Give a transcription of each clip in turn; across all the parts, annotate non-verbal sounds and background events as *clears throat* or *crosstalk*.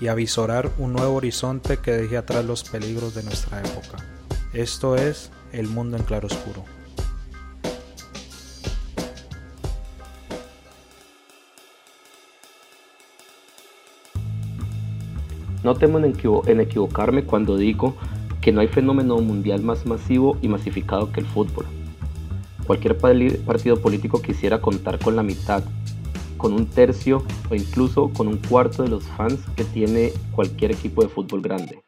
y avisorar un nuevo horizonte que deje atrás los peligros de nuestra época. Esto es El Mundo en Claroscuro. No temo en, en equivocarme cuando digo que no hay fenómeno mundial más masivo y masificado que el fútbol. Cualquier partido político quisiera contar con la mitad con un tercio o incluso con un cuarto de los fans que tiene cualquier equipo de fútbol grande.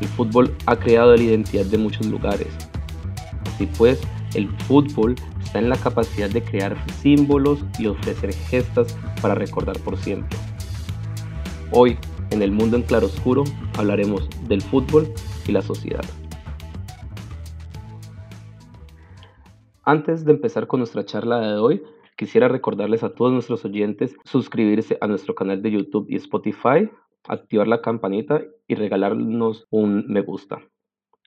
El fútbol ha creado la identidad de muchos lugares. Así pues, el fútbol está en la capacidad de crear símbolos y ofrecer gestas para recordar por siempre. Hoy, en el mundo en claroscuro, hablaremos del fútbol y la sociedad. Antes de empezar con nuestra charla de hoy, Quisiera recordarles a todos nuestros oyentes suscribirse a nuestro canal de YouTube y Spotify, activar la campanita y regalarnos un me gusta.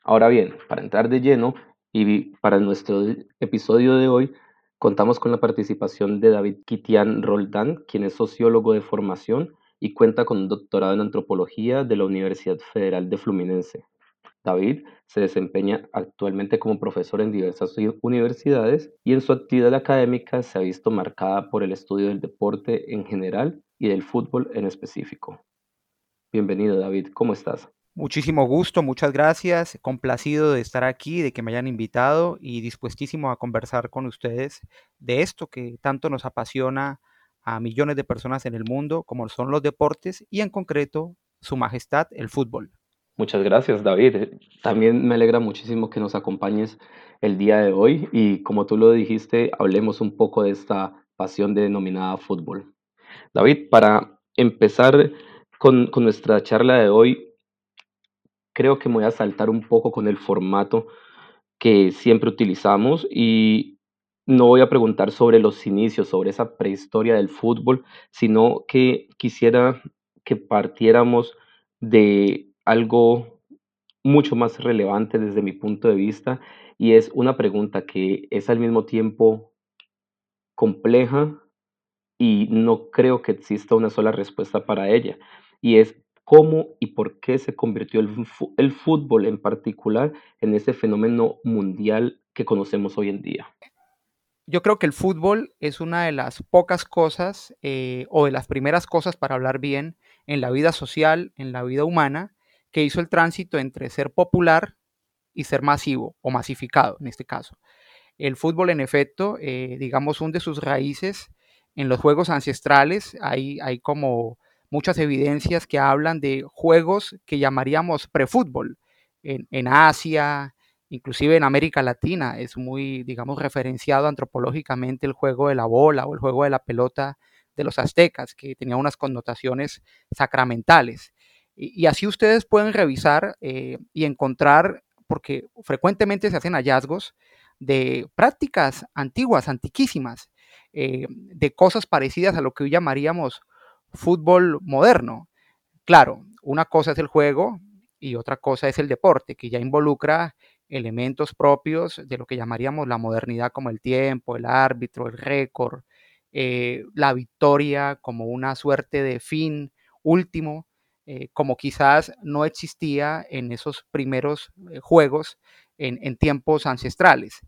Ahora bien, para entrar de lleno y para nuestro episodio de hoy, contamos con la participación de David Kitian Roldán, quien es sociólogo de formación y cuenta con un doctorado en antropología de la Universidad Federal de Fluminense. David se desempeña actualmente como profesor en diversas universidades y en su actividad académica se ha visto marcada por el estudio del deporte en general y del fútbol en específico. Bienvenido David, ¿cómo estás? Muchísimo gusto, muchas gracias, complacido de estar aquí, de que me hayan invitado y dispuestísimo a conversar con ustedes de esto que tanto nos apasiona a millones de personas en el mundo, como son los deportes y en concreto su majestad, el fútbol. Muchas gracias, David. También me alegra muchísimo que nos acompañes el día de hoy y como tú lo dijiste, hablemos un poco de esta pasión denominada fútbol. David, para empezar con, con nuestra charla de hoy, creo que me voy a saltar un poco con el formato que siempre utilizamos y no voy a preguntar sobre los inicios, sobre esa prehistoria del fútbol, sino que quisiera que partiéramos de algo mucho más relevante desde mi punto de vista y es una pregunta que es al mismo tiempo compleja y no creo que exista una sola respuesta para ella y es cómo y por qué se convirtió el, fútbol en particular en ese fenómeno mundial que conocemos hoy en día. Yo creo que el fútbol es una de las pocas cosas eh, o de las primeras cosas para hablar bien en la vida social, en la vida humana, que hizo el tránsito entre ser popular y ser masivo o masificado en este caso. El fútbol, en efecto, eh, digamos, hunde sus raíces en los juegos ancestrales. Hay, hay como muchas evidencias que hablan de juegos que llamaríamos prefútbol en, en Asia, inclusive en América Latina. Es muy, digamos, referenciado antropológicamente el juego de la bola o el juego de la pelota de los aztecas, que tenía unas connotaciones sacramentales. Y, así ustedes pueden revisar eh, y encontrar, porque frecuentemente se hacen hallazgos de prácticas antiguas, antiquísimas, eh, de cosas parecidas a lo que hoy llamaríamos fútbol moderno. Claro, una cosa es el juego y otra cosa es el deporte, que ya involucra elementos propios de lo que llamaríamos la modernidad como el tiempo, el árbitro, el récord, eh, la victoria como una suerte de fin último eh, como quizás no existía en esos primeros eh, juegos en, tiempos ancestrales.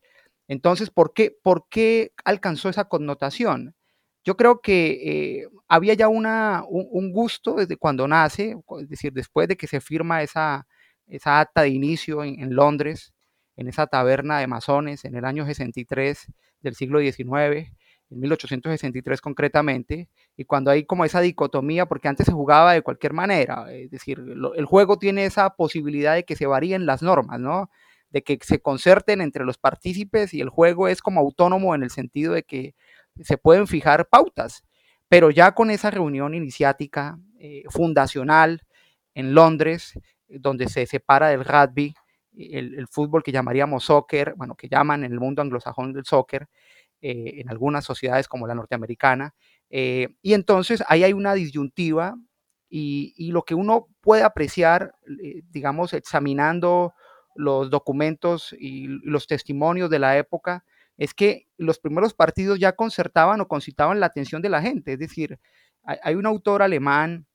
Entonces, ¿por qué, ¿por qué, alcanzó esa connotación? Yo creo que eh, había ya un, gusto desde cuando nace, es decir, después de que se firma esa, esa acta de inicio en, en Londres, en esa taberna de masones en el año 63 del siglo XIX, en 1863 concretamente, y cuando hay como esa dicotomía, porque antes se jugaba de cualquier manera, es decir, el juego tiene esa posibilidad de que se varíen las normas, ¿no? De que se concerten entre los partícipes y el juego es como autónomo en el sentido de que se pueden fijar pautas, pero ya con esa reunión iniciática eh, fundacional en Londres, donde se separa del rugby, el, fútbol que llamaríamos soccer, bueno, que llaman en el mundo anglosajón del soccer, eh, en algunas sociedades como la norteamericana. Eh, y entonces ahí hay una disyuntiva y, lo que uno puede apreciar, eh, digamos, examinando los documentos y los testimonios de la época, es que los primeros partidos ya concertaban o concitaban la atención de la gente. Es decir, hay, un autor alemán,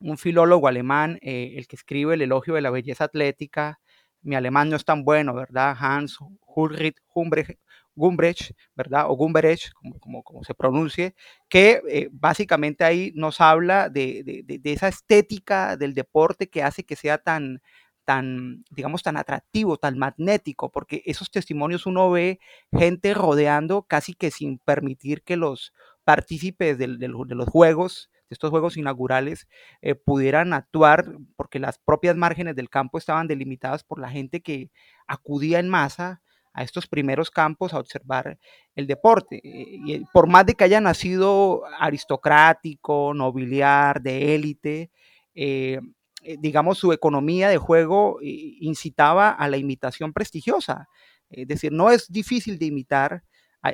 un filólogo alemán, el que escribe el elogio de la belleza atlética, mi alemán no es tan bueno, ¿verdad? Hans Ulrich Gumbrecht, ¿verdad? O Gumberech, como, se pronuncie, que eh, básicamente ahí nos habla de, esa estética del deporte que hace que sea tan, tan, digamos, tan atractivo, tan magnético, porque esos testimonios uno ve gente rodeando casi que sin permitir que los partícipes de los juegos de estos juegos inaugurales eh, pudieran actuar, porque las propias márgenes del campo estaban delimitadas por la gente que acudía en masa a estos primeros campos a observar el deporte. Eh, y por más de que haya nacido aristocrático, nobiliar, de élite, eh, digamos, su economía de juego incitaba a la imitación prestigiosa. Es decir, no es difícil de imitar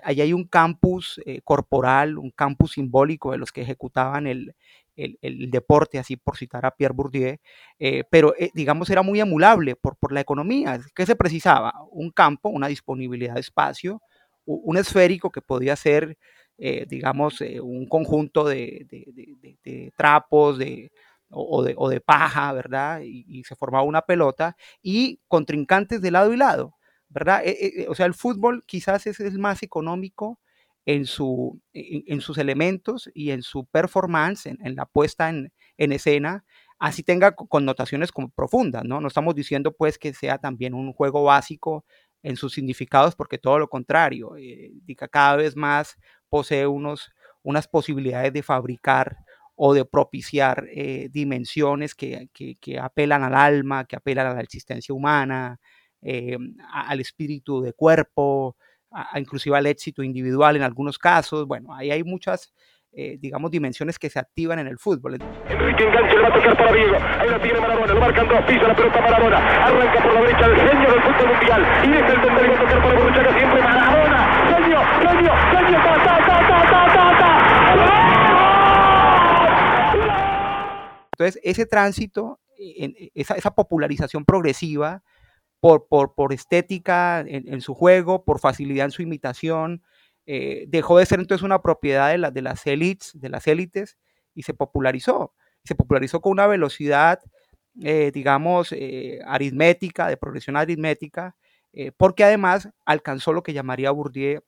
Ahí hay un campus eh, corporal, un campus simbólico de los que ejecutaban el, deporte, así por citar a Pierre Bourdieu, eh, pero eh, digamos era muy emulable por, por la economía. ¿Qué se precisaba? Un campo, una disponibilidad de espacio, un esférico que podía ser, digamos, un conjunto de, trapos, de, o, de, paja, ¿verdad? y, se formaba una pelota y contrincantes de lado y lado. ¿Verdad? Eh, eh, o sea, el fútbol quizás es el más económico en, su, en, sus elementos y en su performance, en, la puesta en, escena, así tenga connotaciones como profundas, ¿no? No estamos diciendo pues que sea también un juego básico en sus significados, porque todo lo contrario, eh, cada vez más posee unos, unas posibilidades de fabricar o de propiciar dimensiones que, que, que, apelan al alma, que apelan a la existencia humana, eh, al espíritu de cuerpo, a, inclusive al éxito individual en algunos casos. Bueno, ahí hay muchas, eh, digamos, dimensiones que se activan en el fútbol. Enrique enganche, le va a tocar para Diego. Ahí la tiene Maradona, lo marcan dos, pisa la pelota Maradona. Arranca por la derecha el genio del fútbol mundial. Y deja el donde va a tocar para Borruchaga siempre Maradona. Genio, genio, genio, ta, ta, ta, ta, ta, ta, ta. Entonces, ese tránsito, esa, esa popularización progresiva, por, por, por estética en, su juego, por facilidad en su imitación. Eh, dejó de ser entonces una propiedad de, la, de las élites, de las élites, y se popularizó. Se popularizó con una velocidad, eh, digamos, eh, aritmética, de progresión aritmética, porque además alcanzó lo que llamaría Bourdieu,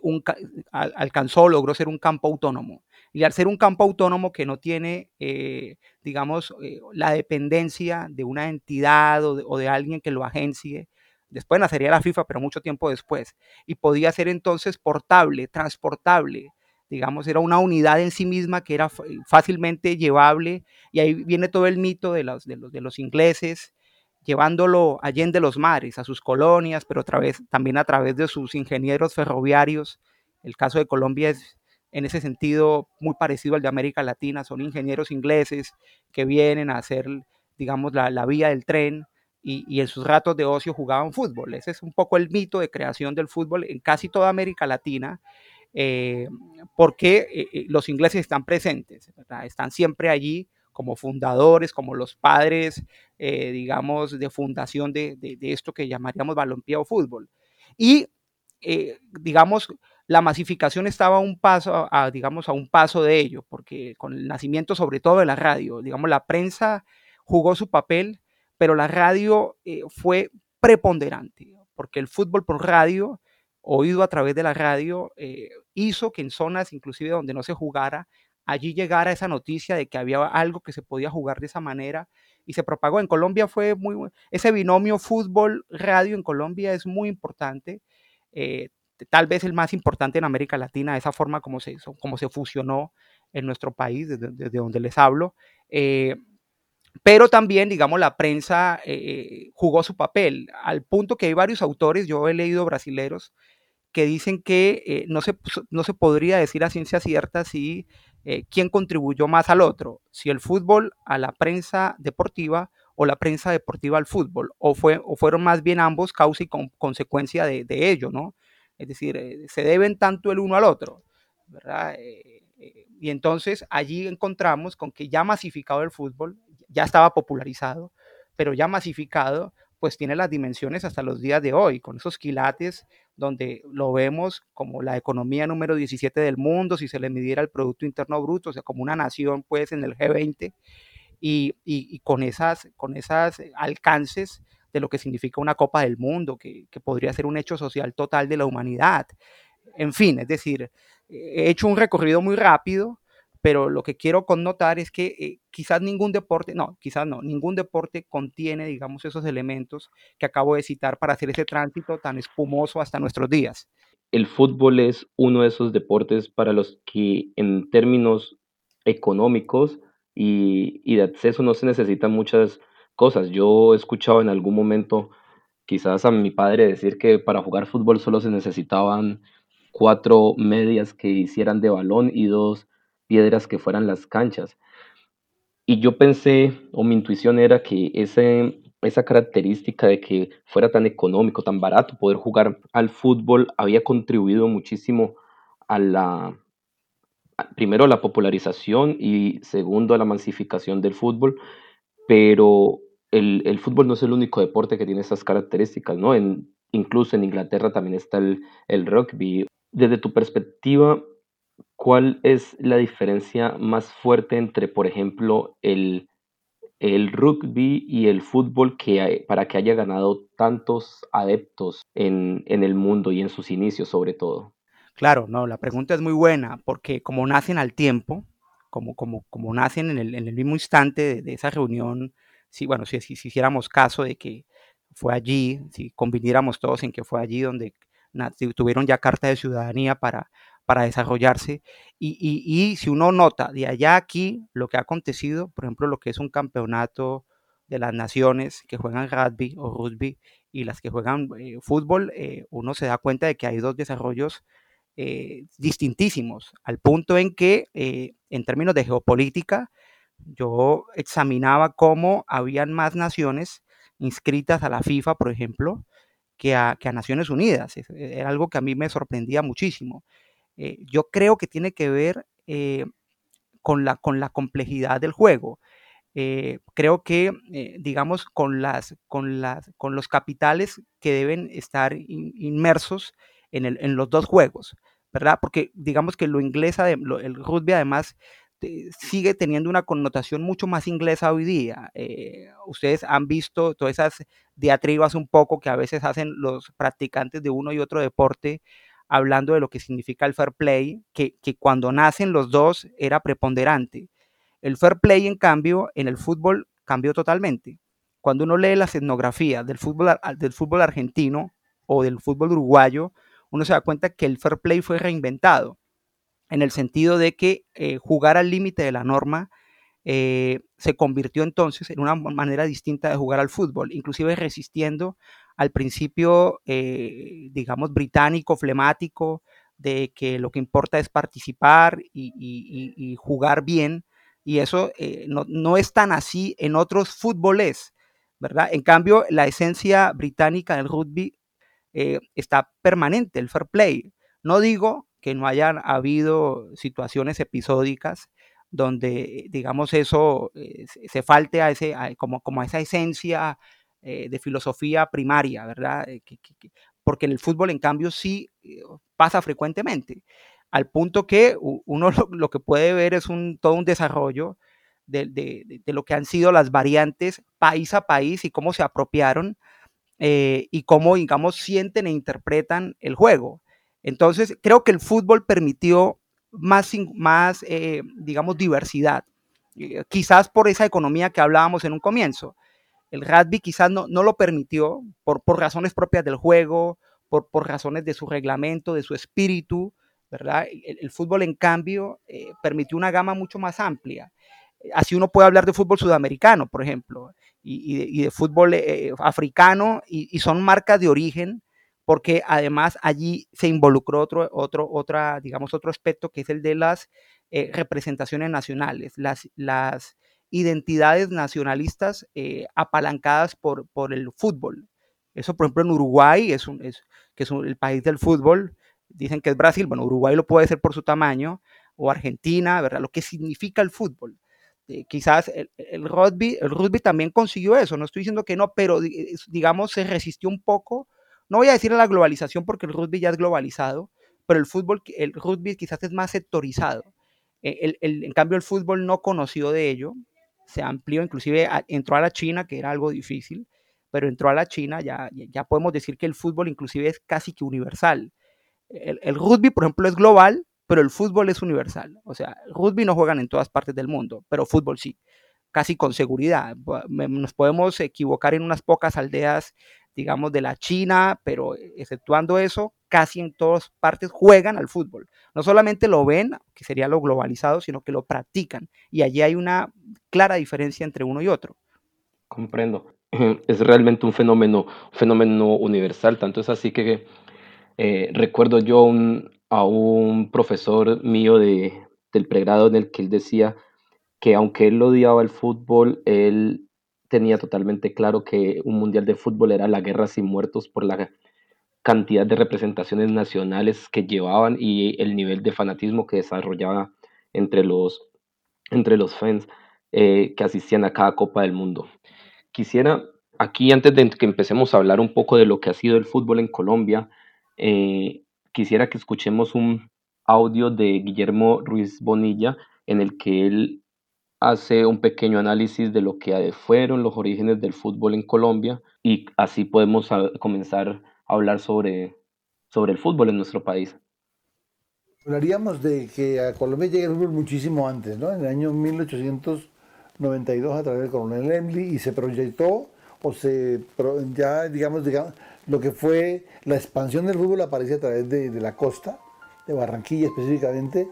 un, alcanzó, logró ser un campo autónomo. Y al ser un campo autónomo que no tiene, eh, digamos, eh, la dependencia de una entidad o de, alguien que lo agencie, después nacería la FIFA, pero mucho tiempo después, y podía ser entonces portable, transportable, digamos, era una unidad en sí misma que era fácilmente llevable, y ahí viene todo el mito de los, de los, de los ingleses, llevándolo allende los mares, a sus colonias, pero otra vez, también a través de sus ingenieros ferroviarios. El caso de Colombia es en ese sentido muy parecido al de América Latina, son ingenieros ingleses que vienen a hacer, digamos, la, vía del tren y, en sus ratos de ocio jugaban fútbol. Ese es un poco el mito de creación del fútbol en casi toda América Latina, eh, porque eh, eh, los ingleses están presentes, están siempre allí como fundadores, como los padres, digamos, de fundación de, de, esto que llamaríamos balompié o fútbol. Y, digamos, la masificación estaba a un paso, digamos, a un paso de ello, porque con el nacimiento sobre todo de la radio, digamos, la prensa jugó su papel, pero la radio eh, fue preponderante, porque el fútbol por radio, oído a través de la radio, eh, hizo que en zonas inclusive donde no se jugara, allí llegara esa noticia de que había algo que se podía jugar de esa manera y se propagó. En Colombia fue muy, ese binomio fútbol-radio en Colombia es muy importante. Eh, tal vez el más importante en América Latina, esa forma como se, como se fusionó en nuestro país, desde, donde les hablo. Eh, pero también, digamos, la prensa eh, jugó su papel, al punto que hay varios autores, yo he leído brasileros, que dicen que eh, no, se, no se podría decir a ciencia cierta si quién contribuyó más al otro, si el fútbol a la prensa deportiva o la prensa deportiva al fútbol, o, fue, o fueron más bien ambos causa y consecuencia de, de, ello, ¿no? Es decir, eh, se deben tanto el uno al otro, ¿verdad? Eh, eh, y entonces allí encontramos con que ya masificado el fútbol, ya estaba popularizado, pero ya masificado, pues tiene las dimensiones hasta los días de hoy, con esos quilates donde lo vemos como la economía número 17 del mundo, si se le midiera el Producto Interno Bruto, o sea, como una nación, pues, en el G20, y, y, con, esas, con esas alcances de lo que significa una Copa del Mundo, que, que podría ser un hecho social total de la humanidad. En fin, es decir, he hecho un recorrido muy rápido, pero lo que quiero connotar es que eh, quizás ningún deporte, no, quizás no, ningún deporte contiene, digamos, esos elementos que acabo de citar para hacer ese tránsito tan espumoso hasta nuestros días. El fútbol es uno de esos deportes para los que en términos económicos y, y de acceso no se necesitan muchas cosas. Yo he escuchado en algún momento quizás a mi padre decir que para jugar fútbol solo se necesitaban cuatro medias que hicieran de balón y dos piedras que fueran las canchas. Y yo pensé, o mi intuición era que ese, esa característica de que fuera tan económico, tan barato poder jugar al fútbol había contribuido muchísimo a la, primero a la popularización y segundo a la masificación del fútbol, pero el, el, fútbol no es el único deporte que tiene esas características, ¿no? En, incluso en Inglaterra también está el, el rugby. Desde tu perspectiva, ¿cuál es la diferencia más fuerte entre, por ejemplo, el, el rugby y el fútbol que para que haya ganado tantos adeptos en, en, el mundo y en sus inicios sobre todo? Claro, no, la pregunta es muy buena porque como nacen al tiempo, como, como, como nacen en el, en el mismo instante de, de, esa reunión, si, bueno, si, si, si, hiciéramos caso de que fue allí, si conviniéramos todos en que fue allí donde tuvieron ya carta de ciudadanía para, para desarrollarse. Y, y, y, si uno nota de allá a aquí lo que ha acontecido, por ejemplo, lo que es un campeonato de las naciones que juegan rugby o rugby y las que juegan eh, fútbol, eh, uno se da cuenta de que hay dos desarrollos eh, distintísimos, al punto en que, eh, en términos de geopolítica, yo examinaba cómo habían más naciones inscritas a la FIFA, por ejemplo, que a, que a Naciones Unidas. Era algo que a mí me sorprendía muchísimo. Eh, yo creo que tiene que ver eh, con, la, con la complejidad del juego. Eh, creo que, digamos, con, las, con, las, con los capitales que deben estar in, inmersos en, el, en, los dos juegos, ¿verdad? Porque digamos que lo lo, el rugby además sigue teniendo una connotación mucho más inglesa hoy día. Eh, ustedes han visto todas esas diatribas un poco que a veces hacen los practicantes de uno y otro deporte hablando de lo que significa el fair play, que, que cuando nacen los dos era preponderante. El fair play, en cambio, en el fútbol cambió totalmente. Cuando uno lee las etnografías del fútbol, del fútbol argentino o del fútbol uruguayo, uno se da cuenta que el fair play fue reinventado en el sentido de que eh, jugar al límite de la norma eh, se convirtió entonces en una manera distinta de jugar al fútbol, inclusive resistiendo al principio, eh, digamos, británico, flemático, de que lo que importa es participar y, y, y jugar bien, y eso eh, no, no, es tan así en otros fútboles, ¿verdad? En cambio, la esencia británica del rugby está permanente, el fair play. No digo que no hayan habido situaciones episódicas donde, digamos, eso eh, se falte a ese, como, como a esa esencia eh, de filosofía primaria, ¿verdad? Que, que, que, porque en el fútbol, en cambio, sí eh, pasa frecuentemente, al punto que uno *laughs* lo, que puede ver es un, todo un desarrollo de, de, lo que han sido las variantes país a país y cómo se apropiaron eh, y cómo, digamos, sienten e interpretan el juego. Entonces, creo que el fútbol permitió más, eh, digamos, diversidad, eh, quizás por esa economía que hablábamos en un comienzo. El rugby quizás no, no lo permitió por, por, razones propias del juego, por, por, razones de su reglamento, de su espíritu, ¿verdad? El, fútbol, en cambio, eh, permitió una gama mucho más amplia. Así uno puede hablar de fútbol sudamericano, por ejemplo, y, y, de, fútbol africano, y, son marcas de origen, porque además allí se involucró otro, otro, otra, digamos, otro aspecto que es el de las eh, representaciones nacionales, las, las identidades nacionalistas eh, apalancadas por, por el fútbol. Eso, por ejemplo, en Uruguay, es un, es, que es el país del fútbol, dicen que es Brasil, bueno, Uruguay lo puede ser por su tamaño, o Argentina, ¿verdad? Lo que significa el fútbol. Eh, quizás el, el, rugby, el rugby también consiguió eso, no estoy diciendo que no, pero digamos se resistió un poco, no voy a decir a la globalización porque el rugby ya es globalizado, pero el fútbol, el rugby quizás es más sectorizado. E, en cambio, el fútbol no conoció de ello, se amplió, inclusive entró a la China, que era algo difícil, pero entró a la China, ya, ya podemos decir que el fútbol inclusive es casi que universal. El, el, rugby, por ejemplo, es global, pero el fútbol es universal. O sea, rugby no juegan en todas partes del mundo, pero fútbol sí, casi con seguridad. Nos podemos equivocar en unas pocas aldeas, digamos, de la China, pero exceptuando eso, casi en todas partes juegan al fútbol. No solamente lo ven, que sería lo globalizado, sino que lo practican. Y allí hay una clara diferencia entre uno y otro. Comprendo. *clears throat* Es realmente un fenómeno, fenómeno universal, tanto es así que eh, recuerdo yo un, a un profesor mío de, del pregrado en el que él decía que aunque él odiaba el fútbol, él tenía totalmente claro que un mundial de fútbol era la guerra sin muertos por la cantidad de representaciones nacionales que llevaban y el nivel de fanatismo que desarrollaba entre los, entre los fans eh, que asistían a cada Copa del Mundo. Quisiera aquí, antes de que empecemos a hablar un poco de lo que ha sido el fútbol en Colombia, eh, quisiera que escuchemos un audio de Guillermo Ruiz Bonilla en el que él hace un pequeño análisis de lo que fueron los orígenes del fútbol en Colombia y así podemos comenzar a hablar sobre, sobre el fútbol en nuestro país. Hablaríamos de que a Colombia llega el fútbol muchísimo antes, ¿no? En el año 1892 a través del coronel Emily y se proyectó o se ya digamos, digamos lo que fue la expansión del fútbol aparece a través de, de, la costa, de Barranquilla específicamente.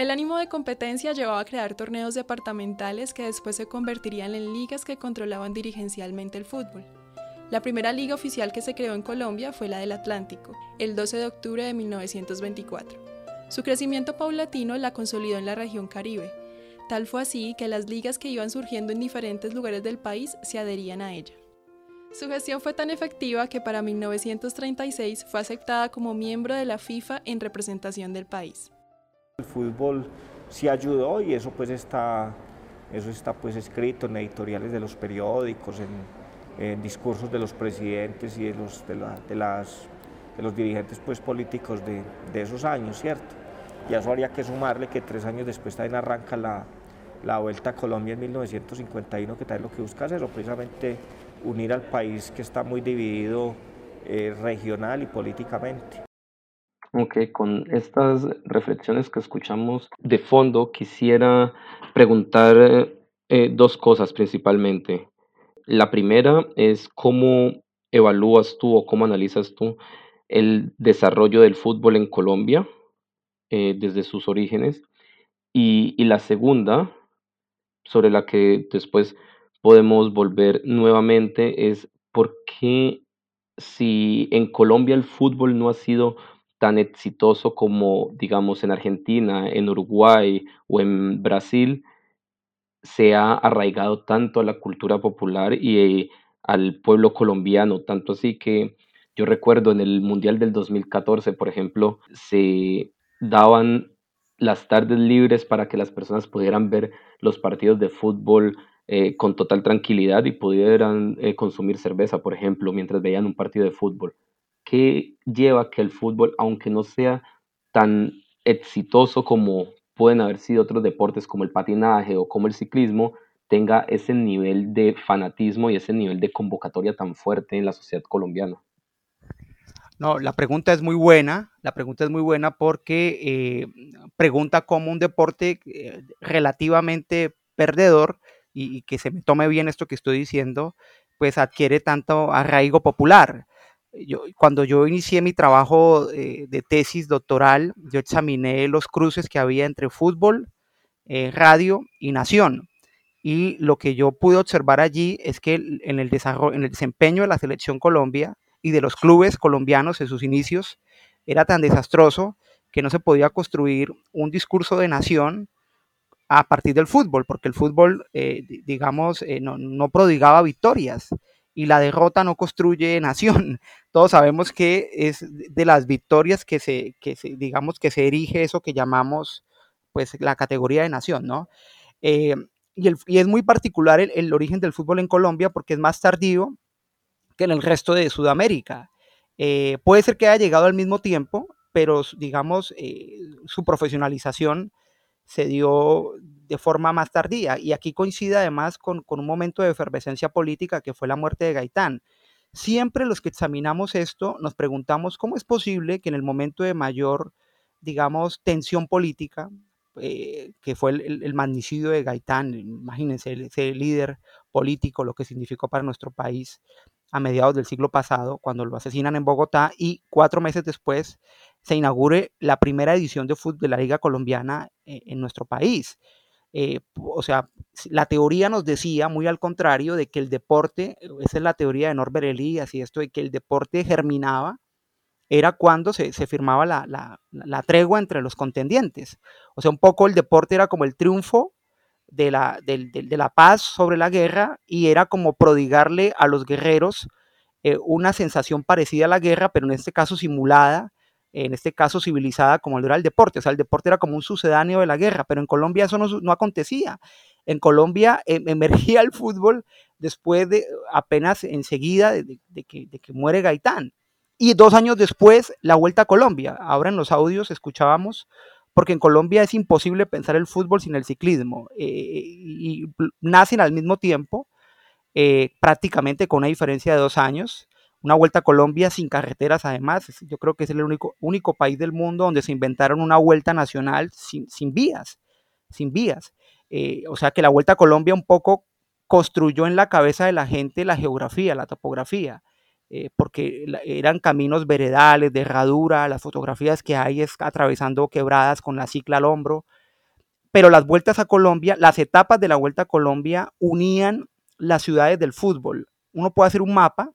El ánimo de competencia llevaba a crear torneos departamentales que después se convertirían en ligas que controlaban dirigencialmente el fútbol. La primera liga oficial que se creó en Colombia fue la del Atlántico, el 12 de octubre de 1924. Su crecimiento paulatino la consolidó en la región Caribe. Tal fue así que las ligas que iban surgiendo en diferentes lugares del país se adherían a ella. Su gestión fue tan efectiva que para 1936 fue aceptada como miembro de la FIFA en representación del país. El fútbol sí ayudó y eso pues está, eso está pues escrito en editoriales de los periódicos, en, en discursos de los presidentes y de los, de, la, de las, de los dirigentes pues políticos de, de, esos años, ¿cierto? Y a eso habría que sumarle que tres años después también arranca la, la Vuelta a Colombia en 1951, que también lo que busca es precisamente unir al país que está muy dividido eh, regional y políticamente. Ok, con estas reflexiones que escuchamos de fondo, quisiera preguntar eh, dos cosas principalmente. La primera es cómo evalúas tú o cómo analizas tú el desarrollo del fútbol en Colombia eh, desde sus orígenes. Y, y la segunda, sobre la que después podemos volver nuevamente es por qué si en Colombia el fútbol no ha sido tan exitoso como, digamos, en Argentina, en Uruguay o en Brasil, se ha arraigado tanto a la cultura popular y al pueblo colombiano, tanto así que yo recuerdo en el Mundial del 2014, por ejemplo, se daban las tardes libres para que las personas pudieran ver los partidos de fútbol eh, con total tranquilidad y pudieran eh, consumir cerveza, por ejemplo, mientras veían un partido de fútbol. ¿Qué lleva que el fútbol, aunque no sea tan exitoso como pueden haber sido otros deportes como el patinaje o como el ciclismo, tenga ese nivel de fanatismo y ese nivel de convocatoria tan fuerte en la sociedad colombiana? No, la pregunta es muy buena, la pregunta es muy buena porque eh, pregunta cómo un deporte eh, relativamente perdedor y, que se me tome bien esto que estoy diciendo, pues adquiere tanto arraigo popular. Yo, cuando yo inicié mi trabajo eh, de tesis doctoral, yo examiné los cruces que había entre fútbol, eh, radio y nación. Y lo que yo pude observar allí es que en el, desarrollo, en el desempeño de la selección Colombia y de los clubes colombianos en sus inicios era tan desastroso que no se podía construir un discurso de nación a partir del fútbol, porque el fútbol, eh, digamos, eh, no, prodigaba victorias y la derrota no construye *laughs* nación. Todos sabemos que es de las victorias que se, que se digamos, que se erige eso que llamamos, pues, la categoría de nación, ¿no? Eh, y, el, y, es muy particular el, el, origen del fútbol en Colombia porque es más tardío que en el resto de Sudamérica. puede ser que haya llegado al mismo tiempo, pero digamos, su profesionalización se dio de forma más tardía. Y aquí coincide además con, un momento de efervescencia política que fue la muerte de Gaitán. Siempre los que examinamos esto nos preguntamos cómo es posible que en el momento de mayor, digamos, tensión política, eh, que fue el, el, magnicidio de Gaitán, imagínense, ese líder político, lo que significó para nuestro país a mediados del siglo pasado, cuando lo asesinan en Bogotá, y cuatro meses después se inaugure la primera edición de fútbol de la Liga Colombiana eh, en nuestro país. Eh, o sea, la teoría nos decía, muy al contrario, de que el deporte, esa es la teoría de Norbert Elias y esto de que el deporte germinaba, era cuando se, firmaba la, tregua entre los contendientes. O sea, un poco el deporte era como el triunfo de la, de la paz sobre la guerra y era como prodigarle a los guerreros eh, una sensación parecida a la guerra, pero en este caso simulada, en este caso civilizada como lo era el deporte. O sea, el deporte era como un sucedáneo de la guerra, pero en Colombia eso no, acontecía. En Colombia em, emergía el fútbol después de apenas enseguida de, que, muere Gaitán. Y dos años después, la vuelta a Colombia. Ahora en los audios escuchábamos, porque en Colombia es imposible pensar el fútbol sin el ciclismo. Eh, y nacen al mismo tiempo, eh, prácticamente con una diferencia de dos años una vuelta a Colombia sin carreteras además. Yo creo que es el único, único país del mundo donde se inventaron una vuelta nacional sin, sin vías, sin vías. Eh, o sea que la vuelta a Colombia un poco construyó en la cabeza de la gente la geografía, la topografía, eh, porque eran caminos veredales, de herradura, las fotografías que hay es atravesando quebradas con la cicla al hombro. Pero las vueltas a Colombia, las etapas de la vuelta a Colombia unían las ciudades del fútbol. Uno puede hacer un mapa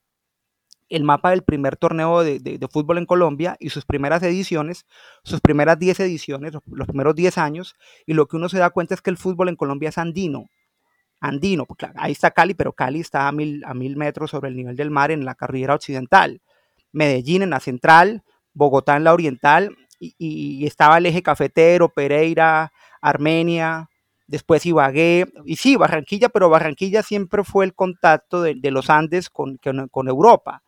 el mapa del primer torneo de, fútbol en Colombia y sus primeras ediciones, sus primeras 10 ediciones, los, primeros 10 años, y lo que uno se da cuenta es que el fútbol en Colombia es andino. Andino, porque ahí está Cali, pero Cali está a mil, a mil metros sobre el nivel del mar en la carrera occidental. Medellín en la central, Bogotá en la oriental, y, estaba el eje cafetero, Pereira, Armenia, después Ibagué, y sí, Barranquilla, pero Barranquilla siempre fue el contacto de, los Andes con, con, Europa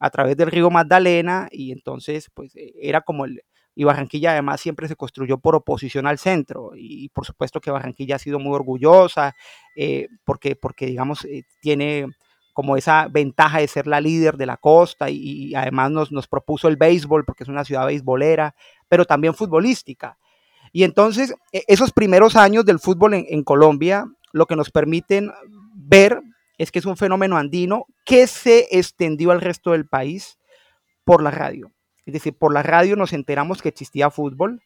a través del río Magdalena y entonces pues e, era como el, y Barranquilla además siempre se construyó por oposición al centro y, por supuesto que Barranquilla ha sido muy orgullosa eh, porque, porque digamos eh, tiene como esa ventaja de ser la líder de la costa y, además nos, nos, propuso el béisbol porque es una ciudad beisbolera, pero también futbolística. Y entonces e, esos primeros años del fútbol en, en Colombia lo que nos permiten ver es que es un fenómeno andino que se extendió al resto del país por la radio. Es decir, por la radio nos enteramos que existía fútbol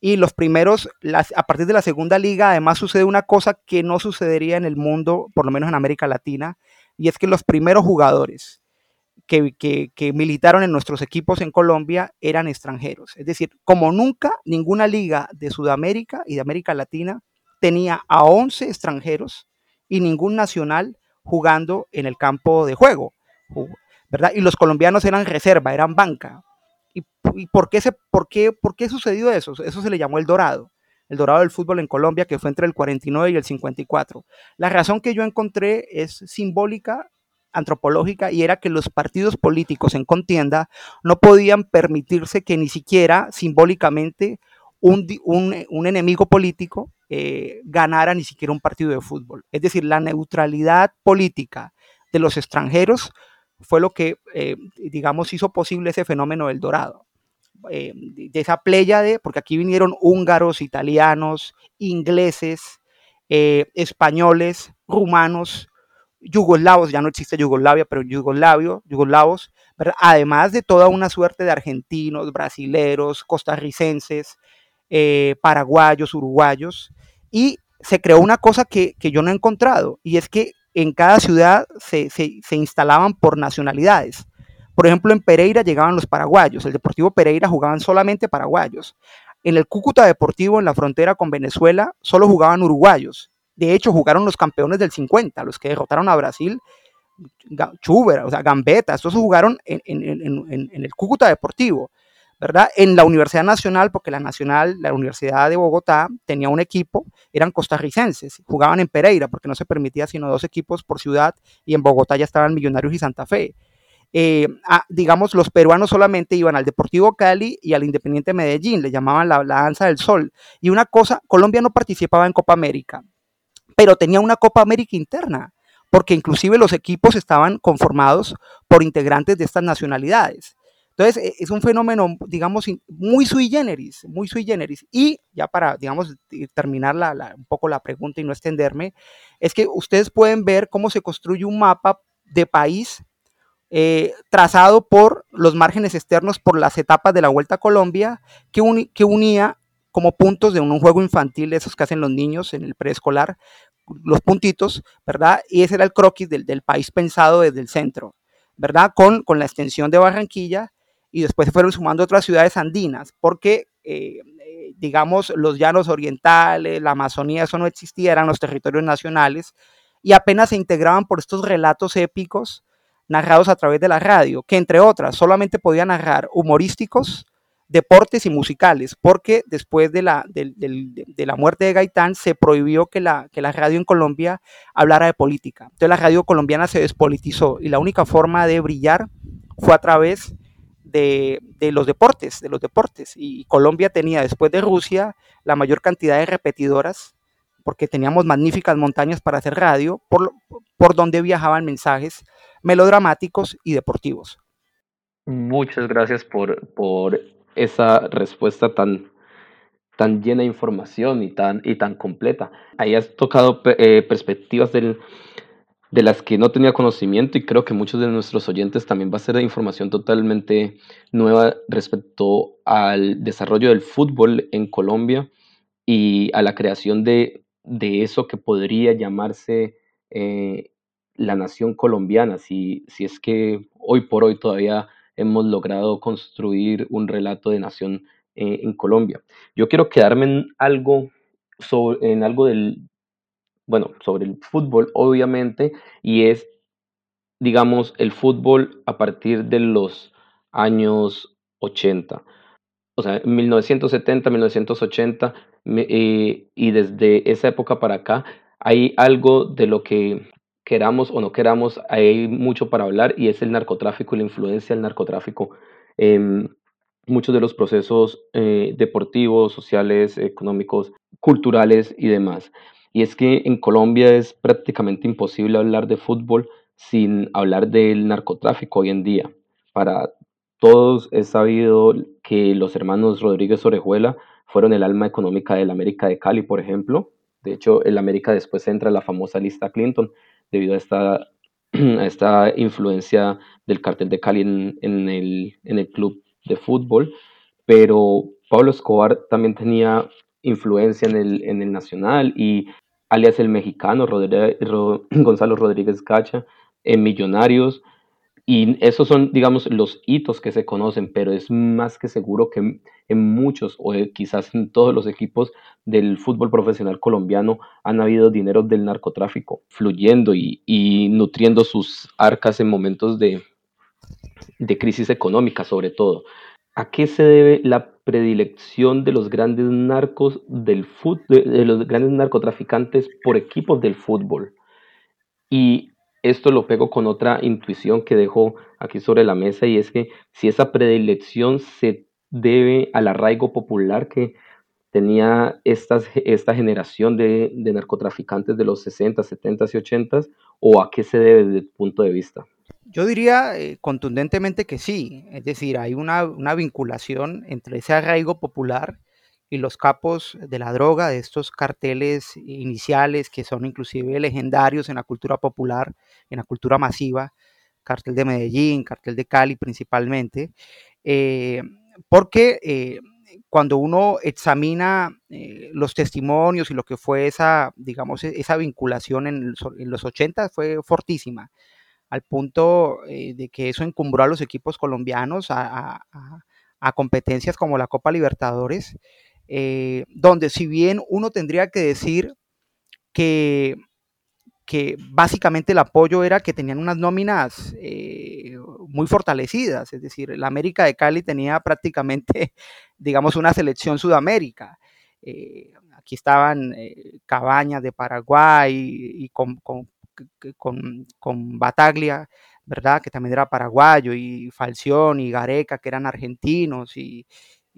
y los primeros, a partir de la segunda liga, además sucede una cosa que no sucedería en el mundo, por lo menos en América Latina, y es que los primeros jugadores que, que, militaron en nuestros equipos en Colombia eran extranjeros. Es decir, como nunca, ninguna liga de Sudamérica y de América Latina tenía a 11 extranjeros y ningún nacional jugando en el campo de juego, ¿verdad? Y los colombianos eran reserva, eran banca. ¿Y, por, qué se, por, qué, por qué sucedió eso? Eso se le llamó el dorado, el dorado del fútbol en Colombia, que fue entre el 49 y el 54. La razón que yo encontré es simbólica antropológica y era que los partidos políticos en contienda no podían permitirse que ni siquiera simbólicamente un, un enemigo político eh, ganara ni siquiera un partido de fútbol. Es decir, la neutralidad política de los extranjeros fue lo que, eh, digamos, hizo posible ese fenómeno del dorado. Eh, de esa playa de, porque aquí vinieron húngaros, italianos, ingleses, españoles, rumanos, yugoslavos, ya no existe Yugoslavia, pero yugoslavio, yugoslavos, además de toda una suerte de argentinos, brasileros, costarricenses, paraguayos, uruguayos, y se creó una cosa que, yo no he encontrado, y es que en cada ciudad se, instalaban por nacionalidades. Por ejemplo, en Pereira llegaban los paraguayos, el Deportivo Pereira jugaban solamente paraguayos. En el Cúcuta Deportivo, en la frontera con Venezuela, solo jugaban uruguayos. De hecho, jugaron los campeones del 50, los que derrotaron a Brasil, Chuber, o sea, Gambetta, estos jugaron en, en el Cúcuta Deportivo. ¿Verdad? En la Universidad Nacional, porque la Nacional, la Universidad de Bogotá, tenía un equipo, eran costarricenses, jugaban en Pereira, porque no se permitía sino dos equipos por ciudad, y en Bogotá ya estaban Millonarios y Santa Fe. Eh, digamos, los peruanos solamente iban al Deportivo Cali y al Independiente Medellín, le llamaban la, la danza del sol. Y una cosa, Colombia no participaba en Copa América, pero tenía una Copa América interna, porque inclusive los equipos estaban conformados por integrantes de estas nacionalidades. Entonces, e, es un fenómeno, digamos, muy sui generis, muy sui generis. Y ya para, digamos, terminar la, un poco la pregunta y no extenderme, es que ustedes pueden ver cómo se construye un mapa de país eh, trazado por los márgenes externos, por las etapas de la Vuelta a Colombia, que, que unía como puntos de un, juego infantil, esos que hacen los niños en el preescolar, los puntitos, ¿verdad? Y ese era el croquis del, del país pensado desde el centro, ¿verdad? Con, con la extensión de Barranquilla y después se fueron sumando otras ciudades andinas, porque, eh, eh, digamos, los llanos orientales, la Amazonía, eso no existía, eran los territorios nacionales, y apenas se integraban por estos relatos épicos narrados a través de la radio, que entre otras solamente podían narrar humorísticos, deportes y musicales, porque después de la, de, la muerte de Gaitán se prohibió que la, que la radio en Colombia hablara de política. Entonces la radio colombiana se despolitizó y la única forma de brillar fue a través de, los deportes, de los deportes. Y Colombia tenía, después de Rusia, la mayor cantidad de repetidoras, porque teníamos magníficas montañas para hacer radio, por, por donde viajaban mensajes melodramáticos y deportivos. Muchas gracias por, por esa respuesta tan, tan llena de información y tan, y tan completa. Ahí has tocado eh, perspectivas del, de las que no tenía conocimiento y creo que muchos de nuestros oyentes también va a ser información totalmente nueva respecto al desarrollo del fútbol en Colombia y a la creación de, de eso que podría llamarse eh, la nación colombiana, si, si es que hoy por hoy todavía hemos logrado construir un relato de nación eh, en Colombia. Yo quiero quedarme en algo, sobre, en algo del, bueno, sobre el fútbol, obviamente, y es, digamos, el fútbol a partir de los años 80. O sea, 1970, 1980, eh, y desde esa época para acá, hay algo de lo que queramos o no queramos, hay mucho para hablar, y es el narcotráfico y la influencia del narcotráfico en muchos de los procesos eh, deportivos, sociales, económicos, culturales y demás. Y es que en Colombia es prácticamente imposible hablar de fútbol sin hablar del narcotráfico hoy en día. Para todos es sabido que los hermanos Rodríguez Orejuela fueron el alma económica del América de Cali, por ejemplo. De hecho, el América después entra en la famosa lista Clinton debido a esta, *clears throat* esta influencia del cartel de Cali en, el, en el club de fútbol. Pero Pablo Escobar también tenía influencia en el, en el Nacional y alias el mexicano, *clears throat* Gonzalo Rodríguez Cacha, en Millonarios. Y esos son, digamos, los hitos que se conocen, pero es más que seguro que en muchos o quizás en todos los equipos del fútbol profesional colombiano han habido dinero del narcotráfico fluyendo y, y nutriendo sus arcas en momentos de, de crisis económica, sobre todo. ¿A qué se debe la predilección de los grandes narcos del fútbol, de, los grandes narcotraficantes por equipos del fútbol? Y esto lo pego con otra intuición que dejo aquí sobre la mesa y es que si esa predilección se debe al arraigo popular que tenía esta generación de, de narcotraficantes de los 60, 70 y 80 o a qué se debe desde tu punto de vista. Yo diría eh, contundentemente que sí, es decir, hay una, vinculación entre ese arraigo popular y los capos de la droga, de estos carteles iniciales que son inclusive legendarios en la cultura popular, en la cultura masiva, cartel de Medellín, cartel de Cali principalmente, eh, porque eh, cuando uno examina los testimonios y lo que fue esa, digamos, e-, esa vinculación en, en los 80 fue fortísima al punto eh, de que eso encumbró a los equipos colombianos a, competencias como la Copa Libertadores. eh, donde si bien uno tendría que decir que, que básicamente el apoyo era que tenían unas nóminas eh, muy fortalecidas, es decir, la América de Cali tenía prácticamente, *laughs* digamos, una selección Sudamérica. Aquí estaban Cabañas de Paraguay y, con, con, Bataglia, ¿verdad? Que también era paraguayo, y Falción y Gareca, que eran argentinos, y,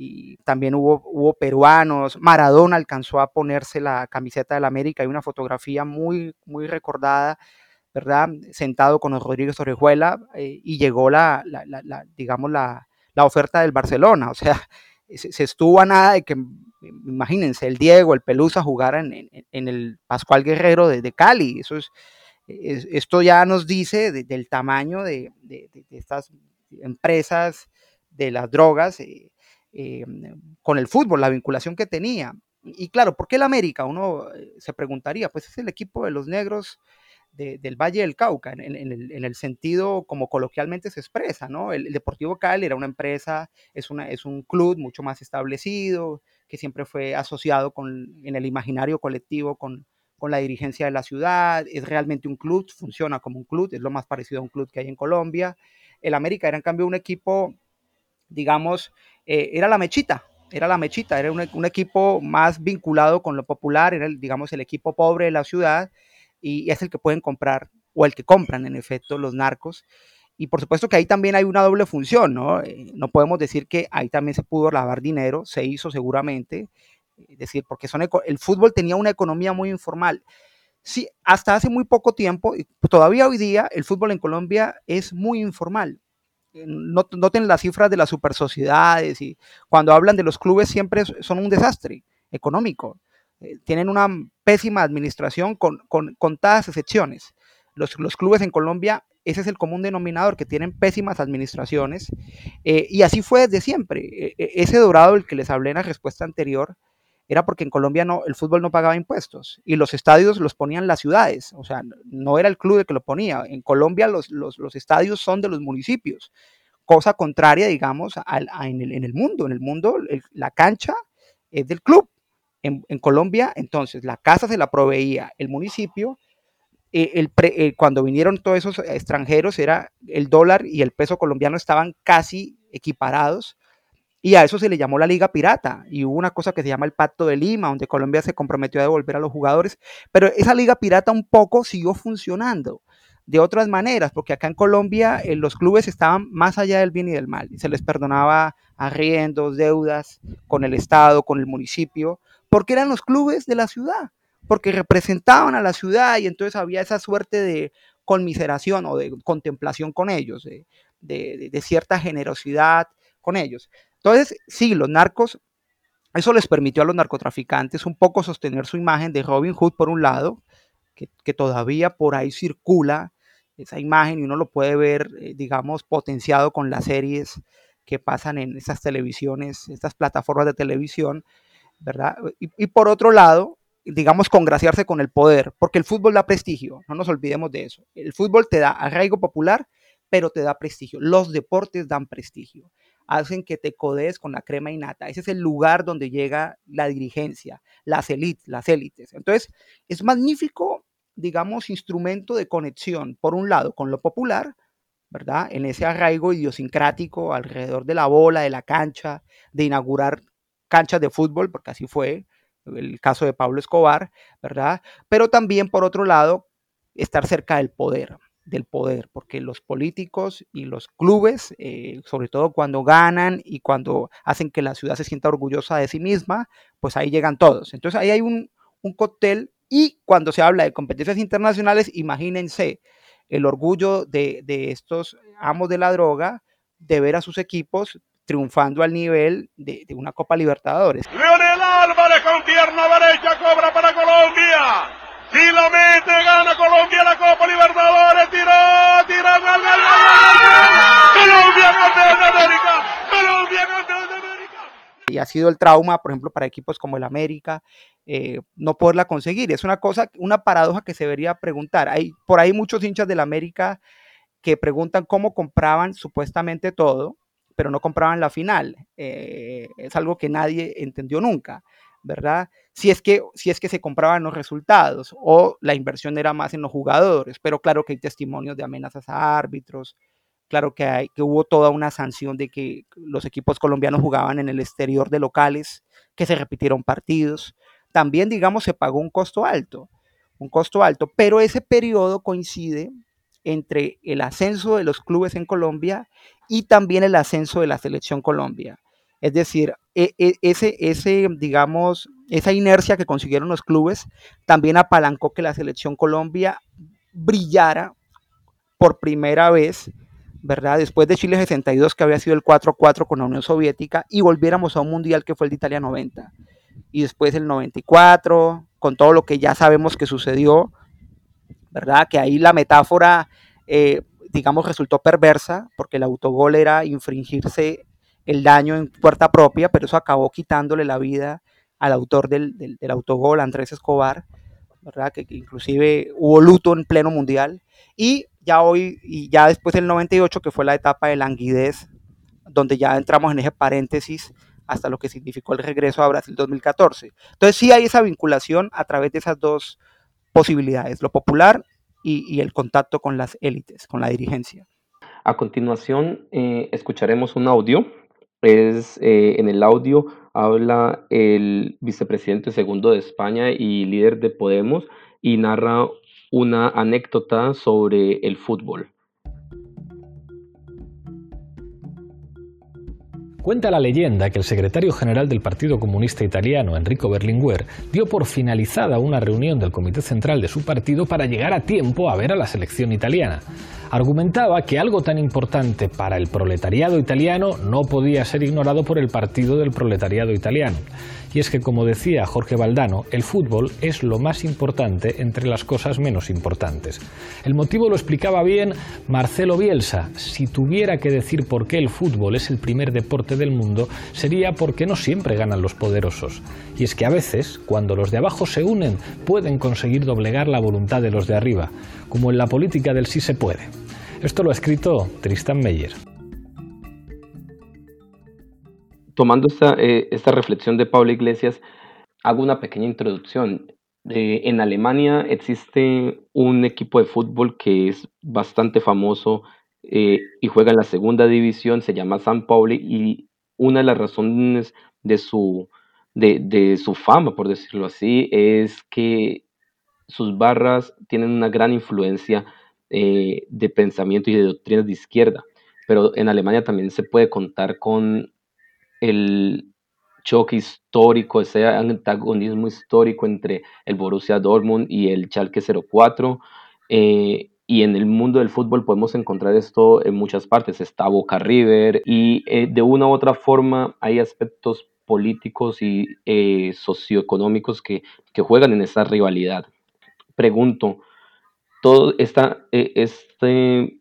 y también hubo, hubo peruanos. Maradona alcanzó a ponerse la camiseta del América. Hay una fotografía muy, muy recordada, ¿verdad? Sentado con Rodríguez Orejuela eh, y llegó la, la, digamos, la, oferta del Barcelona. O sea, se, estuvo a nada de que, imagínense, el Diego, el Pelusa jugaran en, el Pascual Guerrero de, Cali. Eso es, esto ya nos dice del tamaño de, estas empresas de las drogas. Eh, eh, con el fútbol, la vinculación que tenía. Y claro, ¿por qué el América? Uno eh, se preguntaría, pues es el equipo de los negros del Valle del Cauca, en, el, sentido como coloquialmente se expresa, ¿no? El, Deportivo Cali era una empresa, es, es un club mucho más establecido, que siempre fue asociado con, en el imaginario colectivo con, con la dirigencia de la ciudad, es realmente un club, funciona como un club, es lo más parecido a un club que hay en Colombia. El América era en cambio un equipo digamos, eh, era la mechita, era la mechita, era un, equipo más vinculado con lo popular, era, el, digamos, el equipo pobre de la ciudad y es el que pueden comprar o el que compran, en efecto, los narcos. Y por supuesto que ahí también hay una doble función, ¿no? Eh, no podemos decir que ahí también se pudo lavar dinero, se hizo seguramente, es decir, porque son el fútbol tenía una economía muy informal. Sí, hasta hace muy poco tiempo, todavía hoy día, el fútbol en Colombia es muy informal noten las cifras de las super sociedades y cuando hablan de los clubes siempre son un desastre económico. Eh, tienen una pésima administración con, con contadas excepciones. Los, los, clubes en Colombia, ese es el común denominador, que tienen pésimas administraciones. Eh, y así fue desde siempre. E, e, ese dorado, el que les hablé en la respuesta anterior, era porque en Colombia no, el fútbol no pagaba impuestos y los estadios los ponían las ciudades, o sea, no era el club el que lo ponía. En Colombia los, los, estadios son de los municipios, cosa contraria, digamos, al, en, el, en, el, mundo. En el mundo la cancha es del club. En, en, Colombia, entonces, la casa se la proveía el municipio. Eh, el eh, cuando vinieron todos esos extranjeros, era el dólar y el peso colombiano estaban casi equiparados y a eso se le llamó la Liga Pirata. Y hubo una cosa que se llama el Pacto de Lima, donde Colombia se comprometió a devolver a los jugadores. Pero esa Liga Pirata un poco siguió funcionando de otras maneras, porque acá en Colombia eh, los clubes estaban más allá del bien y del mal. Y se les perdonaba arriendos, deudas con el Estado, con el municipio, porque eran los clubes de la ciudad, porque representaban a la ciudad y entonces había esa suerte de conmiseración o de contemplación con ellos, de cierta generosidad con ellos. Entonces, sí, los narcos, eso les permitió a los narcotraficantes un poco sostener su imagen de Robin Hood por un lado, que, todavía por ahí circula esa imagen y uno lo puede ver, eh, digamos, potenciado con las series que pasan en esas televisiones, estas plataformas de televisión, ¿verdad? Y, por otro lado, digamos, congraciarse con el poder, porque el fútbol da prestigio, no nos olvidemos de eso. El fútbol te da arraigo popular, pero te da prestigio. Los deportes dan prestigio hacen que te codees con la crema innata. Ese es el lugar donde llega la dirigencia, las élites, las élites. Entonces, es magnífico, digamos, instrumento de conexión, por un lado, con lo popular, ¿verdad? En ese arraigo idiosincrático alrededor de la bola, de la cancha, de inaugurar canchas de fútbol, porque así fue el caso de Pablo Escobar, ¿verdad? Pero también, por otro lado, estar cerca del poder, del poder, porque los políticos y los clubes, eh, sobre todo cuando ganan y cuando hacen que la ciudad se sienta orgullosa de sí misma, pues ahí llegan todos. Entonces ahí hay un, un cóctel y cuando se habla de competencias internacionales, imagínense el orgullo de, de estos amos de la droga de ver a sus equipos triunfando al nivel de, de una Copa Libertadores. Leonel Álvarez con pierna derecha cobra para Colombia. Si gana Colombia la Copa Libertadores. Tiró, Colombia campeón América. Colombia campeón América. Y ha sido el trauma, por ejemplo, para equipos como el América, eh, no poderla conseguir. Es una cosa, una paradoja que se debería preguntar. Hay por ahí muchos hinchas del América que preguntan cómo compraban supuestamente todo, pero no compraban la final. Eh, es algo que nadie entendió nunca, ¿verdad? Si es, que, si es que se compraban los resultados o la inversión era más en los jugadores, pero claro que hay testimonios de amenazas a árbitros, claro que, hay, que hubo toda una sanción de que los equipos colombianos jugaban en el exterior de locales, que se repitieron partidos. También, digamos, se pagó un costo alto, un costo alto, pero ese periodo coincide entre el ascenso de los clubes en Colombia y también el ascenso de la selección Colombia. Es decir, e, e, ese, ese, digamos, esa inercia que consiguieron los clubes también apalancó que la selección Colombia brillara por primera vez, ¿verdad? Después de Chile 62, que había sido el 4-4 con la Unión Soviética, y volviéramos a un mundial que fue el de Italia 90. Y después el 94, con todo lo que ya sabemos que sucedió, ¿verdad? Que ahí la metáfora, eh, digamos, resultó perversa, porque el autogol era infringirse el daño en puerta propia, pero eso acabó quitándole la vida al autor del, autogol, Andrés Escobar, ¿verdad? Que, inclusive hubo luto en pleno mundial. Y ya hoy, y ya después del 98, que fue la etapa de languidez, donde ya entramos en ese paréntesis hasta lo que significó el regreso a Brasil 2014. Entonces sí hay esa vinculación a través de esas dos posibilidades, lo popular y, el contacto con las élites, con la dirigencia. A continuación, eh, escucharemos un audio. Es, eh, en el audio habla el vicepresidente segundo de España y líder de Podemos y narra una anécdota sobre el fútbol. Cuenta la leyenda que el secretario general del Partido Comunista Italiano, Enrico Berlinguer, dio por finalizada una reunión del Comité Central de su partido para llegar a tiempo a ver a la selección italiana. Argumentaba que algo tan importante para el proletariado italiano no podía ser ignorado por el Partido del Proletariado Italiano y es que, como decía Jorge Valdano, el fútbol es lo más importante entre las cosas menos importantes. El motivo lo explicaba bien Marcelo Bielsa. Si tuviera que decir por qué el fútbol es el primer deporte del mundo, sería porque no siempre ganan los poderosos. Y es que a veces, cuando los de abajo se unen, pueden conseguir doblegar la voluntad de los de arriba, como en la política del sí se puede. Esto lo ha escrito Tristan Meyer. Tomando eh, esta, reflexión de Pablo Iglesias, hago una pequeña introducción. Eh, en Alemania existe un equipo de fútbol que es bastante famoso eh, y juega en la segunda división, se llama San Pauli y una de las razones de su, de su fama, por decirlo así, es que sus barras tienen una gran influencia de pensamiento y de doctrinas de izquierda. Pero en Alemania también se puede contar con el choque histórico, ese antagonismo histórico entre el Borussia Dortmund y el Schalke 04. Eh, y en el mundo del fútbol podemos encontrar esto en muchas partes. Está Boca River y eh, de una u otra forma hay aspectos políticos y eh, socioeconómicos que, que, juegan en esa rivalidad. Pregunto, todo esta, este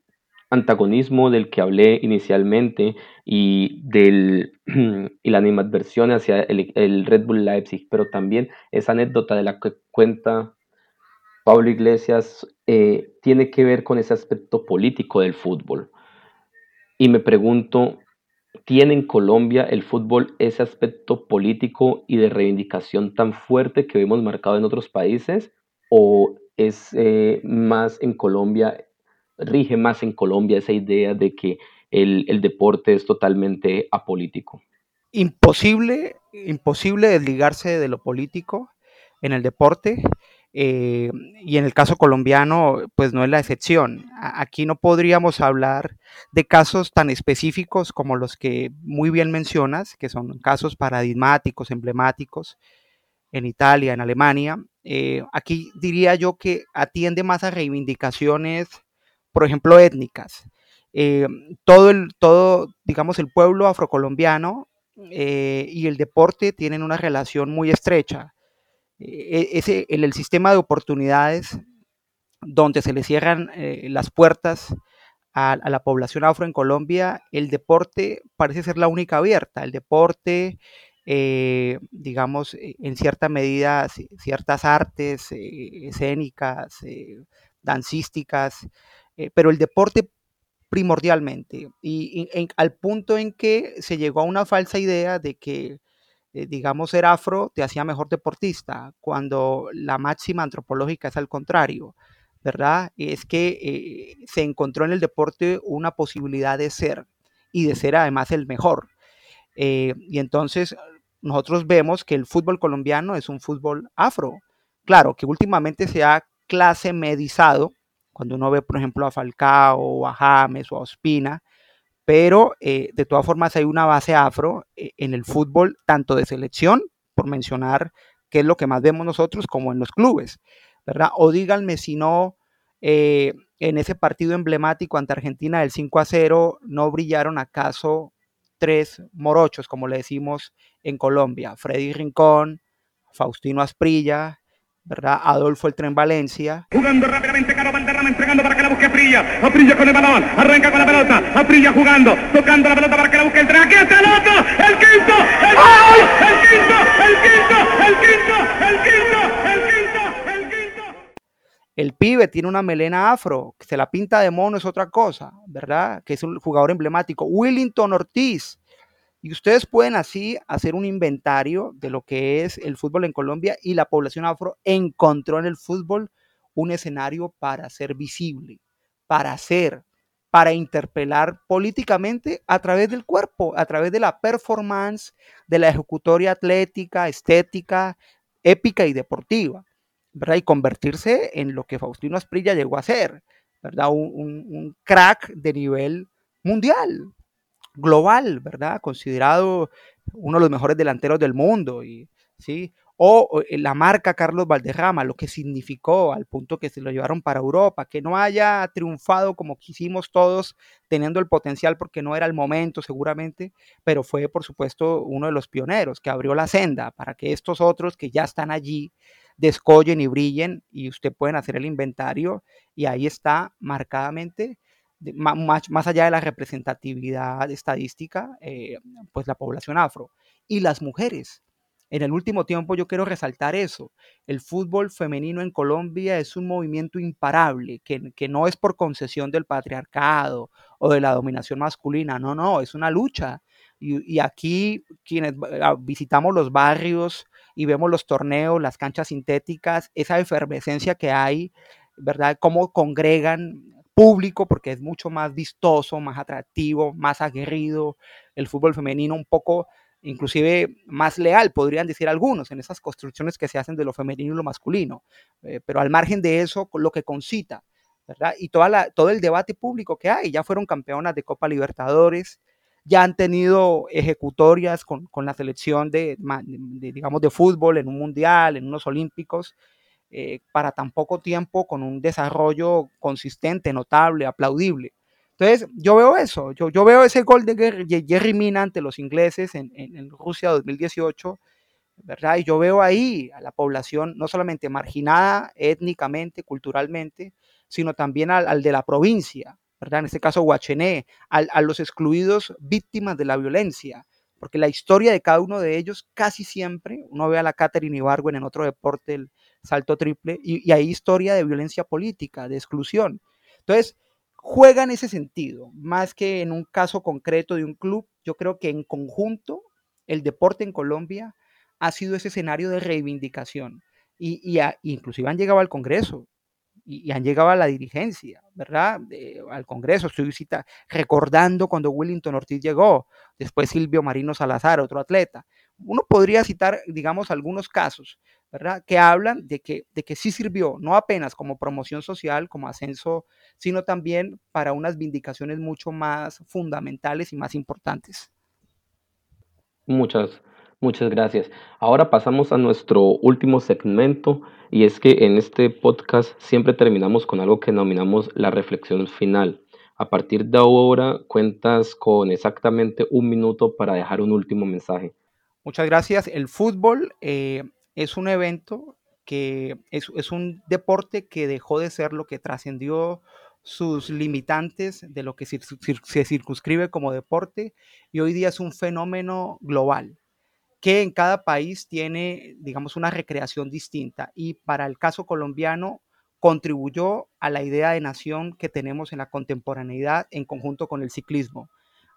antagonismo del que hablé inicialmente y, del, *clears throat* y la animadversión hacia el, Red Bull Leipzig, pero también esa anécdota de la que cuenta Pablo Iglesias eh, tiene que ver con ese aspecto político del fútbol. Y me pregunto, ¿tiene en Colombia el fútbol ese aspecto político y de reivindicación tan fuerte que vemos marcado en otros países? ¿O es eh, más en Colombia rige más en Colombia esa idea de que el, deporte es totalmente apolítico. Imposible, imposible desligarse de lo político en el deporte. Eh, y en el caso colombiano, pues no es la excepción. Aquí no podríamos hablar de casos tan específicos como los que muy bien mencionas, que son casos paradigmáticos, emblemáticos en Italia, en Alemania. Eh, aquí diría yo que atiende más a reivindicaciones por ejemplo, étnicas. Eh, todo, el, todo, digamos, el pueblo afrocolombiano eh, y el deporte tienen una relación muy estrecha. Eh, ese, en el sistema de oportunidades donde se le cierran las puertas a, la población afro en Colombia, el deporte parece ser la única abierta. El deporte, digamos, en cierta medida, ciertas artes escénicas, dancísticas, eh, pero el deporte primordialmente, y, al punto en que se llegó a una falsa idea de que, eh, digamos, ser afro te hacía mejor deportista, cuando la máxima antropológica es al contrario, ¿verdad? Es que eh, se encontró en el deporte una posibilidad de ser y de ser además el mejor. Eh, y entonces nosotros vemos que el fútbol colombiano es un fútbol afro. Claro, que últimamente se ha clase medizado, cuando uno ve, por ejemplo, a Falcao o a James o a Ospina, pero eh, de todas formas hay una base afro eh, en el fútbol, tanto de selección, por mencionar qué es lo que más vemos nosotros, como en los clubes, ¿verdad? O díganme si no, eh, en ese partido emblemático ante Argentina del 5 a 0, no brillaron acaso tres morochos, como le decimos en Colombia, Freddy Rincón, Faustino Asprilla, ¿verdad? Adolfo el Tren Valencia. Jugando rápidamente Caro Valderrama, entregando para que la busque Aprilla. Aprilla con el balón, arranca con la pelota. Aprilla jugando, tocando la pelota para que la busque el tren. ¡Aquí está el otro! ¡El quinto! ¡El quinto! ¡El quinto! ¡El quinto! ¡El quinto! ¡El quinto! ¡El quinto! ¡El quinto! El pibe tiene una melena afro, que se la pinta de mono es otra cosa, ¿verdad? Que es un jugador emblemático. Willington Ortiz, y ustedes pueden así hacer un inventario de lo que es el fútbol en Colombia y la población afro encontró en el fútbol un escenario para ser visible, para ser, para interpelar políticamente a través del cuerpo, a través de la performance, de la ejecutoria atlética, estética, épica y deportiva, ¿verdad? Y convertirse en lo que Faustino Asprilla llegó a ser, ¿verdad? Un, un crack de nivel mundial, global, ¿verdad? Considerado uno de los mejores delanteros del mundo, y, ¿sí? O, eh, la marca Carlos Valderrama, lo que significó al punto que se lo llevaron para Europa, que no haya triunfado como quisimos todos, teniendo el potencial porque no era el momento seguramente, pero fue por supuesto uno de los pioneros que abrió la senda para que estos otros que ya están allí descollen y brillen y usted pueden hacer el inventario y ahí está marcadamente más, más, allá de la representatividad estadística, eh, pues la población afro y las mujeres. En el último tiempo yo quiero resaltar eso. El fútbol femenino en Colombia es un movimiento imparable, que, que, no es por concesión del patriarcado o de la dominación masculina, no, no, es una lucha. Y, y aquí quienes ah, visitamos los barrios y vemos los torneos, las canchas sintéticas, esa efervescencia que hay, ¿verdad? Cómo congregan público porque es mucho más vistoso, más atractivo, más aguerrido, el fútbol femenino un poco inclusive más leal, podrían decir algunos, en esas construcciones que se hacen de lo femenino y lo masculino. Eh, pero al margen de eso, lo que concita, ¿verdad? Y toda la, todo el debate público que hay, ya fueron campeonas de Copa Libertadores, ya han tenido ejecutorias con, con la selección de, de, digamos, de fútbol en un mundial, en unos olímpicos, eh, para tan poco tiempo con un desarrollo consistente, notable, aplaudible. Entonces, yo veo eso, yo, yo veo ese gol de Jerry Mina ante los ingleses en, en, Rusia 2018, ¿verdad? Y yo veo ahí a la población no solamente marginada étnicamente, culturalmente, sino también al, al de la provincia, ¿verdad? En este caso, Huachené, a los excluidos víctimas de la violencia, porque la historia de cada uno de ellos casi siempre, uno ve a la Catherine Ibargüen en otro deporte, el salto triple, y, hay historia de violencia política, de exclusión. Entonces, juega en ese sentido, más que en un caso concreto de un club, yo creo que en conjunto el deporte en Colombia ha sido ese escenario de reivindicación. Y, y inclusive han llegado al Congreso y, han llegado a la dirigencia, ¿verdad? al Congreso, estoy visita, recordando cuando Willington Ortiz llegó, después Silvio Marino Salazar, otro atleta. Uno podría citar, digamos, algunos casos, ¿verdad? Que hablan de que, de que sí sirvió, no apenas como promoción social, como ascenso, sino también para unas vindicaciones mucho más fundamentales y más importantes. Muchas, muchas gracias. Ahora pasamos a nuestro último segmento y es que en este podcast siempre terminamos con algo que denominamos la reflexión final. A partir de ahora cuentas con exactamente un minuto para dejar un último mensaje. Muchas gracias. El fútbol eh, es un evento que es, es, un deporte que dejó de ser lo que trascendió sus limitantes de lo que se, circunscribe como deporte y hoy día es un fenómeno global que en cada país tiene, digamos, una recreación distinta. Y para el caso colombiano, contribuyó a la idea de nación que tenemos en la contemporaneidad en conjunto con el ciclismo.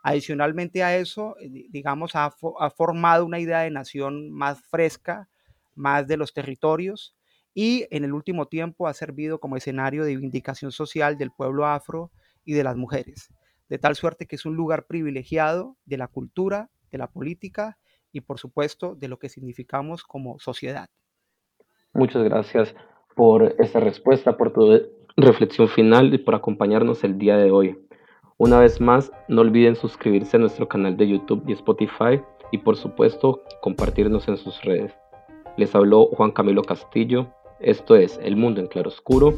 Adicionalmente a eso, eh, digamos, ha, ha formado una idea de nación más fresca, más de los territorios y en el último tiempo ha servido como escenario de vindicación social del pueblo afro y de las mujeres, de tal suerte que es un lugar privilegiado de la cultura, de la política y por supuesto de lo que significamos como sociedad. Muchas gracias por esta respuesta, por tu reflexión final y por acompañarnos el día de hoy. Una vez más, no olviden suscribirse a nuestro canal de YouTube y Spotify y por supuesto compartirnos en sus redes. Les habló Juan Camilo Castillo. Esto es El Mundo en Claroscuro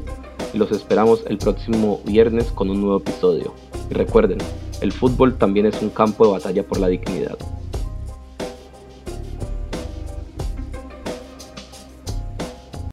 y los esperamos el próximo viernes con un nuevo episodio. Y recuerden, el fútbol también es un campo de batalla por la dignidad.